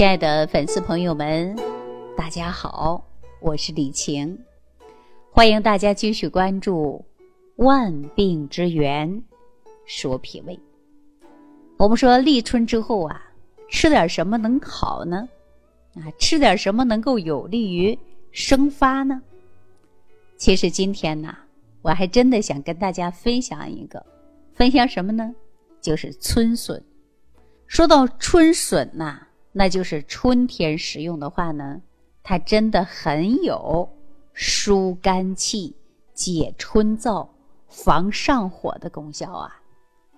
亲爱的粉丝朋友们，大家好，我是李晴，欢迎大家继续关注《万病之源说脾胃》。我们说立春之后啊，吃点什么能好呢？啊，吃点什么能够有利于生发呢？其实今天呢，我还真的想跟大家分享一个，分享什么呢？就是春笋。说到春笋呐，那就是春天食用的话呢，它真的很有疏肝气、解春燥、防上火的功效啊。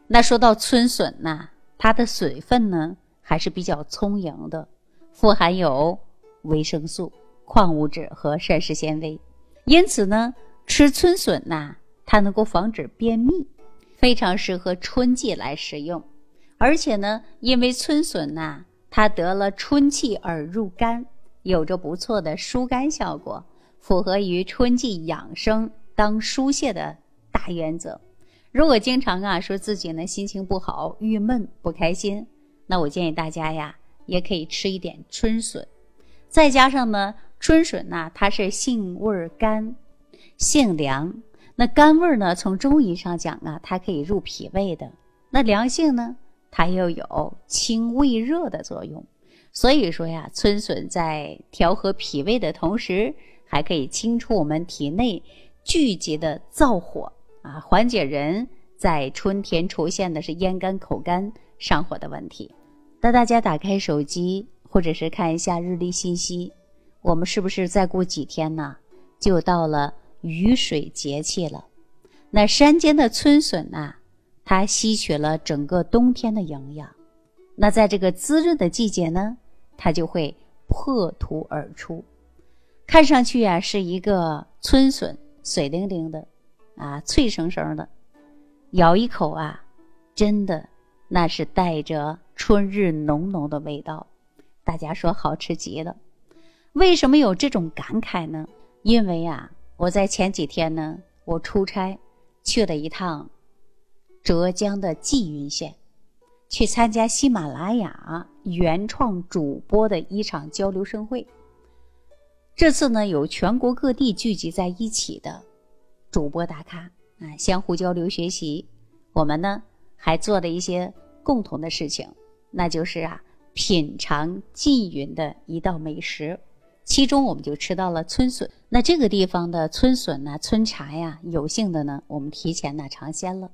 那说到春笋呐，它的水分呢还是比较充盈的，富含有维生素、矿物质和膳食纤维。因此呢，吃春笋呐，它能够防止便秘，非常适合春季来食用。而且呢，因为春笋呐，它得了春气而入肝，有着不错的疏肝效果，符合于春季养生当疏泄的大原则。如果经常啊说自己呢心情不好、郁闷、不开心，那我建议大家呀，也可以吃一点春笋，再加上呢。春笋呢，它是性味甘，性凉。那甘味呢，从中医上讲啊，它可以入脾胃的。那凉性呢，它又有清胃热的作用。所以说呀，春笋在调和脾胃的同时，还可以清除我们体内聚集的燥火啊，缓解人在春天出现的是咽干、口干、上火的问题。那大家打开手机，或者是看一下日历信息。我们是不是再过几天呢，就到了雨水节气了？那山间的春笋呐，它吸取了整个冬天的营养，那在这个滋润的季节呢，它就会破土而出，看上去啊是一个春笋，水灵灵的，啊脆生生的，咬一口啊，真的那是带着春日浓浓的味道，大家说好吃极了。为什么有这种感慨呢？因为啊，我在前几天呢，我出差去了一趟浙江的缙云县，去参加喜马拉雅原创主播的一场交流盛会。这次呢，有全国各地聚集在一起的主播大咖啊，相互交流学习。我们呢，还做了一些共同的事情，那就是啊，品尝缙云的一道美食。其中我们就吃到了春笋，那这个地方的春笋呢、春茶呀，有幸的呢，我们提前呢尝鲜了，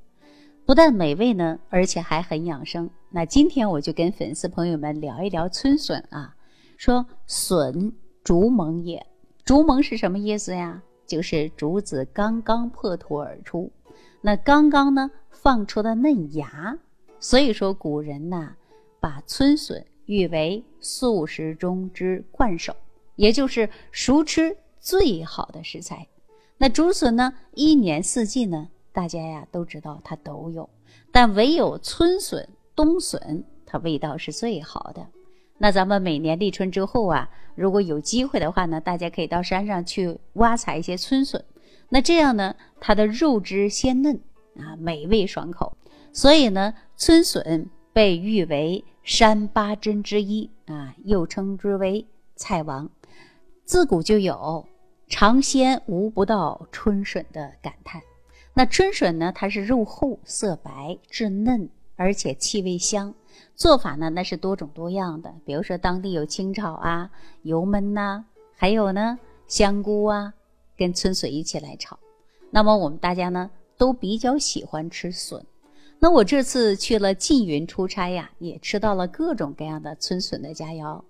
不但美味呢，而且还很养生。那今天我就跟粉丝朋友们聊一聊春笋啊，说笋竹萌也，竹萌是什么意思呀？就是竹子刚刚破土而出，那刚刚呢放出的嫩芽，所以说古人呐把春笋誉为素食中之冠首。也就是熟吃最好的食材。那竹笋呢？一年四季呢，大家呀都知道它都有，但唯有春笋、冬笋，它味道是最好的。那咱们每年立春之后啊，如果有机会的话呢，大家可以到山上去挖采一些春笋。那这样呢，它的肉质鲜嫩啊，美味爽口。所以呢，春笋被誉为山八珍之一啊，又称之为菜王。自古就有“尝鲜无不到春笋”的感叹。那春笋呢？它是肉厚、色白、质嫩，而且气味香。做法呢，那是多种多样的。比如说，当地有清炒啊、油焖呐，还有呢香菇啊，跟春笋一起来炒。那么我们大家呢都比较喜欢吃笋。那我这次去了缙云出差呀，也吃到了各种各样的春笋的佳肴。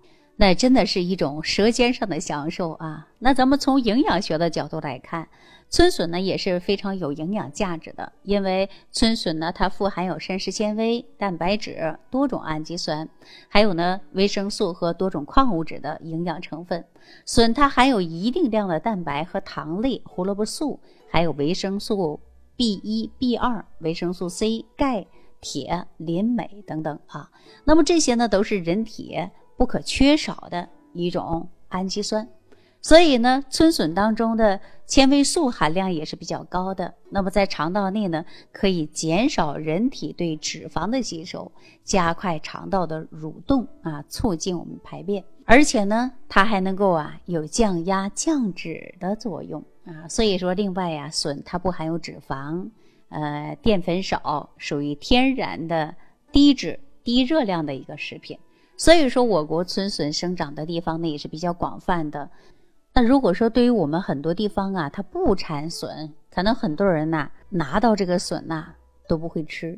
那真的是一种舌尖上的享受啊！那咱们从营养学的角度来看，春笋呢也是非常有营养价值的，因为春笋呢它富含有膳食纤维、蛋白质、多种氨基酸，还有呢维生素和多种矿物质的营养成分。笋它含有一定量的蛋白和糖类、胡萝卜素，还有维生素 B 一、B 二、维生素 C、钙、铁、磷、镁等等啊。那么这些呢都是人体。不可缺少的一种氨基酸，所以呢，春笋当中的纤维素含量也是比较高的。那么在肠道内呢，可以减少人体对脂肪的吸收，加快肠道的蠕动啊，促进我们排便。而且呢，它还能够啊有降压降脂的作用啊。所以说，另外呀，笋它不含有脂肪，呃，淀粉少，属于天然的低脂低热量的一个食品。所以说，我国春笋生长的地方呢也是比较广泛的。那如果说对于我们很多地方啊，它不产笋，可能很多人呐拿到这个笋呐都不会吃，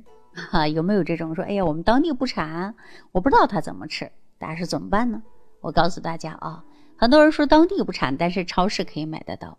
哈，有没有这种说？哎呀，我们当地不产，我不知道它怎么吃，大家说怎么办呢？我告诉大家啊，很多人说当地不产，但是超市可以买得到。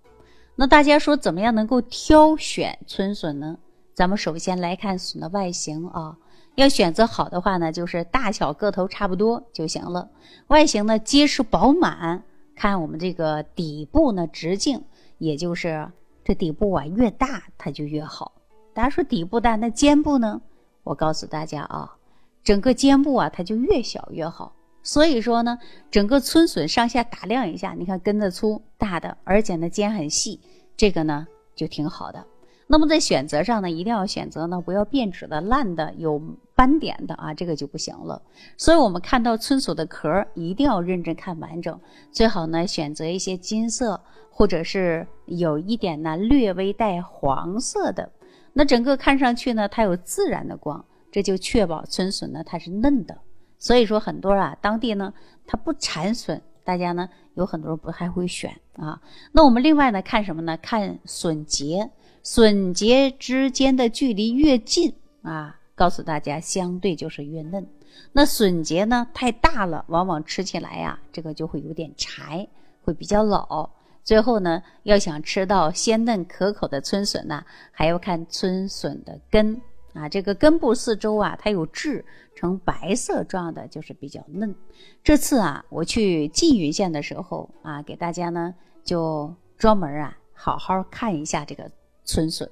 那大家说怎么样能够挑选春笋呢？咱们首先来看笋的外形啊，要选择好的话呢，就是大小个头差不多就行了，外形呢结实饱满。看我们这个底部呢，直径，也就是这底部啊越大，它就越好。大家说底部大，那肩部呢？我告诉大家啊，整个肩部啊，它就越小越好。所以说呢，整个春笋上下打量一下，你看根子粗大的，而且呢尖很细，这个呢就挺好的。那么在选择上呢，一定要选择呢不要变质的、烂的、有斑点的啊，这个就不行了。所以，我们看到春笋的壳一定要认真看完整，最好呢选择一些金色或者是有一点呢略微带黄色的。那整个看上去呢，它有自然的光，这就确保春笋呢它是嫩的。所以说，很多啊当地呢它不产笋，大家呢有很多人不还会选啊。那我们另外呢看什么呢？看笋节。笋节之间的距离越近啊，告诉大家相对就是越嫩。那笋节呢太大了，往往吃起来呀，这个就会有点柴，会比较老。最后呢，要想吃到鲜嫩可口的春笋呢，还要看春笋的根啊，这个根部四周啊，它有痣，呈白色状的，就是比较嫩。这次啊，我去缙云县的时候啊，给大家呢就专门啊好好看一下这个。春笋，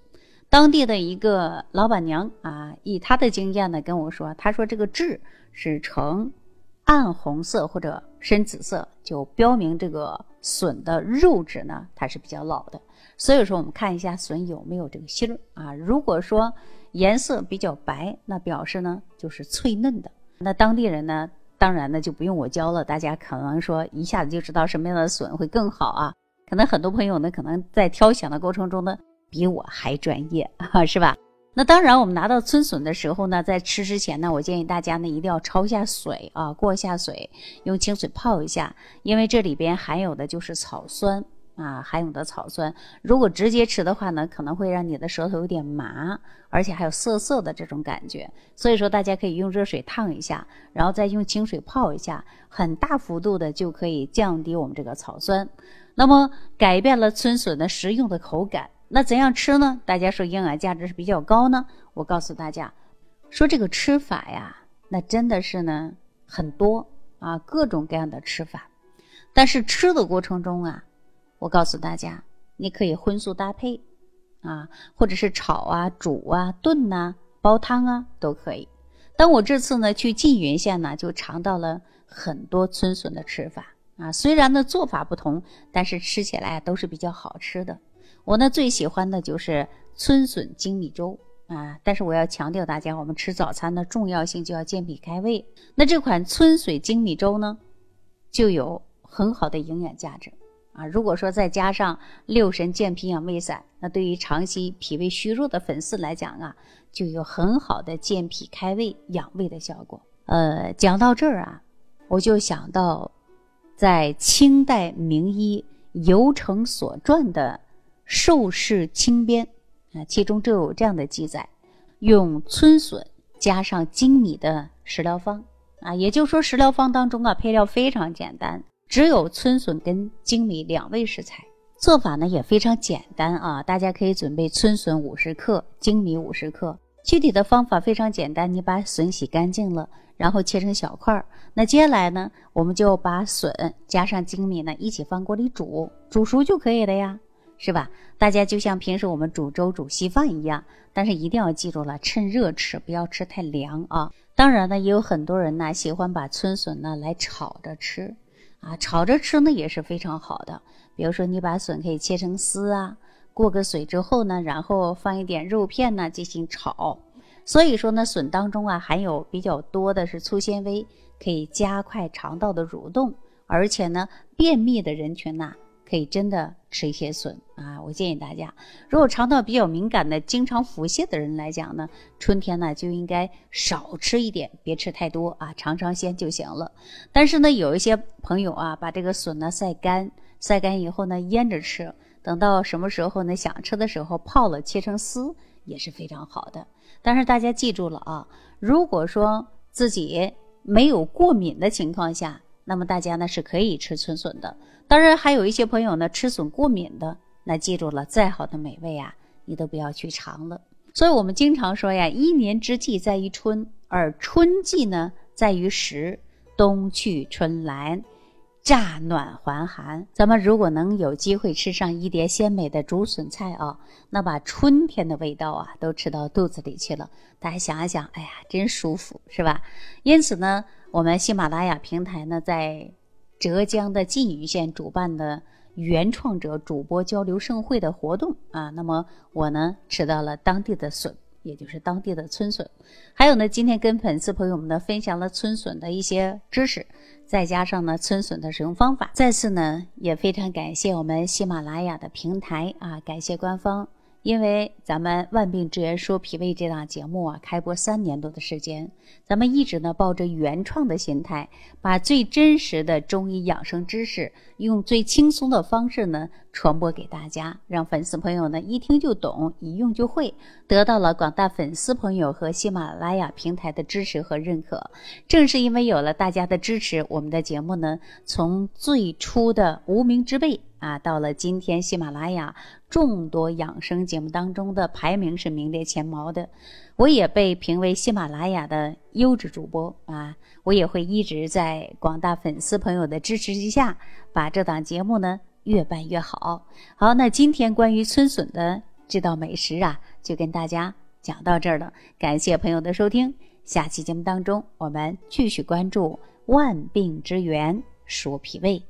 当地的一个老板娘啊，以她的经验呢跟我说，她说这个痣是呈暗红色或者深紫色，就标明这个笋的肉质呢它是比较老的。所以说我们看一下笋有没有这个芯儿啊，如果说颜色比较白，那表示呢就是脆嫩的。那当地人呢，当然呢就不用我教了，大家可能说一下子就知道什么样的笋会更好啊。可能很多朋友呢，可能在挑选的过程中呢。比我还专业，是吧？那当然，我们拿到春笋的时候呢，在吃之前呢，我建议大家呢一定要焯一下水啊，过一下水，用清水泡一下，因为这里边含有的就是草酸啊，含有的草酸。如果直接吃的话呢，可能会让你的舌头有点麻，而且还有涩涩的这种感觉。所以说，大家可以用热水烫一下，然后再用清水泡一下，很大幅度的就可以降低我们这个草酸，那么改变了春笋的食用的口感。那怎样吃呢？大家说营养价值是比较高呢。我告诉大家，说这个吃法呀，那真的是呢很多啊，各种各样的吃法。但是吃的过程中啊，我告诉大家，你可以荤素搭配啊，或者是炒啊、煮啊、炖呐、煲汤啊都可以。但我这次呢去缙云县呢，就尝到了很多春笋的吃法啊。虽然呢做法不同，但是吃起来都是比较好吃的。我呢最喜欢的就是春笋精米粥啊，但是我要强调大家，我们吃早餐的重要性就要健脾开胃。那这款春笋精米粥呢，就有很好的营养价值啊。如果说再加上六神健脾养胃散，那对于长期脾胃虚弱的粉丝来讲啊，就有很好的健脾开胃养胃的效果。呃，讲到这儿啊，我就想到在清代名医尤成所传的。《寿氏清编》啊，其中就有这样的记载：用春笋加上粳米的食疗方啊，也就是说食疗方当中啊，配料非常简单，只有春笋跟粳米两味食材。做法呢也非常简单啊，大家可以准备春笋五十克，粳米五十克。具体的方法非常简单，你把笋洗干净了，然后切成小块儿。那接下来呢，我们就把笋加上粳米呢一起放锅里煮，煮熟就可以了呀。是吧？大家就像平时我们煮粥、煮稀饭一样，但是一定要记住了，趁热吃，不要吃太凉啊。当然呢，也有很多人呢喜欢把春笋呢来炒着吃。啊，炒着吃呢也是非常好的。比如说，你把笋可以切成丝啊，过个水之后呢，然后放一点肉片呢进行炒。所以说呢，笋当中啊含有比较多的是粗纤维，可以加快肠道的蠕动，而且呢，便秘的人群呐。可以真的吃一些笋啊！我建议大家，如果肠道比较敏感的、经常腹泻的人来讲呢，春天呢就应该少吃一点，别吃太多啊，尝尝鲜就行了。但是呢，有一些朋友啊，把这个笋呢晒干，晒干以后呢腌着吃，等到什么时候呢想吃的时候泡了切成丝也是非常好的。但是大家记住了啊，如果说自己没有过敏的情况下，那么大家呢是可以吃春笋的。当然，还有一些朋友呢吃笋过敏的，那记住了，再好的美味啊，你都不要去尝了。所以我们经常说呀，一年之计在于春，而春季呢在于时。冬去春来，乍暖还寒。咱们如果能有机会吃上一碟鲜美的竹笋菜啊，那把春天的味道啊都吃到肚子里去了。大家想一想，哎呀，真舒服，是吧？因此呢，我们喜马拉雅平台呢在。浙江的缙云县主办的原创者主播交流盛会的活动啊，那么我呢吃到了当地的笋，也就是当地的春笋，还有呢，今天跟粉丝朋友们呢分享了春笋的一些知识，再加上呢春笋的使用方法。再次呢也非常感谢我们喜马拉雅的平台啊，感谢官方。因为咱们《万病之源说脾胃》这档节目啊，开播三年多的时间，咱们一直呢抱着原创的心态，把最真实的中医养生知识，用最轻松的方式呢传播给大家，让粉丝朋友呢一听就懂，一用就会，得到了广大粉丝朋友和喜马拉雅平台的支持和认可。正是因为有了大家的支持，我们的节目呢从最初的无名之辈。啊，到了今天，喜马拉雅众多养生节目当中的排名是名列前茅的，我也被评为喜马拉雅的优质主播啊！我也会一直在广大粉丝朋友的支持之下，把这档节目呢越办越好。好，那今天关于春笋的这道美食啊，就跟大家讲到这儿了。感谢朋友的收听，下期节目当中我们继续关注万病之源说脾胃。